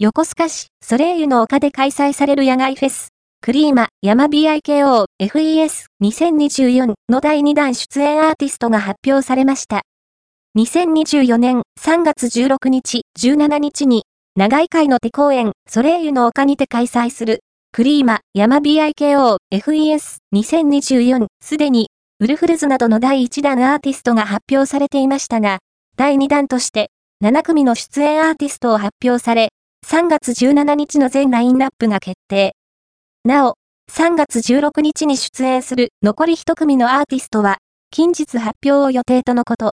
横須賀市ソレイユの丘で開催される野外フェス、クリーマ山 BIKO FES2024 の第2弾出演アーティストが発表されました。2024年3月16日、17日に、長井会の手公演、ソレイユの丘にて開催する、クリーマ山 BIKO FES2024 すでに、ウルフルズなどの第1弾アーティストが発表されていましたが、第2弾として、7組の出演アーティストを発表され、3月17日の全ラインナップが決定。なお、3月16日に出演する残り1組のアーティストは、近日発表を予定とのこと。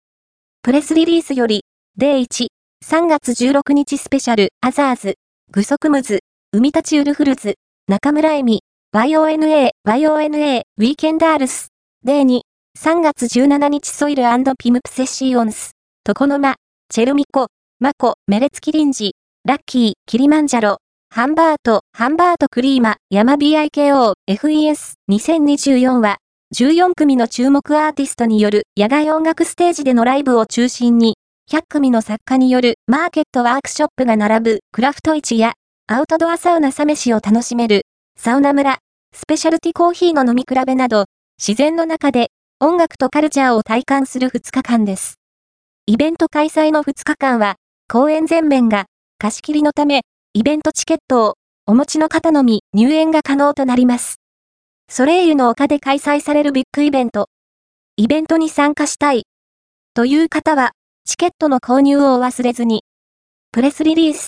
プレスリリースより、 Day 1、3月16日 SPECIAL OTHERS、グソクムズ、海立ちウルフルズ、 NakamuraEmi、 YONA YONA WEEKENDERS、デイ2、3月17日ソイルピムプセシオンス、トコノマ、チェルミコ、マコ、メレツキリンジ、ラッキー、キリマンジャロ、ハンバート、ハンバートクリーマ、ヤマ BIKO、FES、2024は、14組の注目アーティストによる野外音楽ステージでのライブを中心に、100組の作家によるマーケットワークショップが並ぶクラフト市や、アウトドアサウナサ飯を楽しめる、サウナ村、スペシャルティコーヒーの飲み比べなど、自然の中で音楽とカルチャーを体感する2日間です。イベント開催の2日間は、公演全面が貸し切りのため、イベントチケットをお持ちの方のみ入園が可能となります。ソレイユの丘で開催されるビッグイベント。イベントに参加したい。という方は、チケットの購入をお忘れずに。プレスリリース。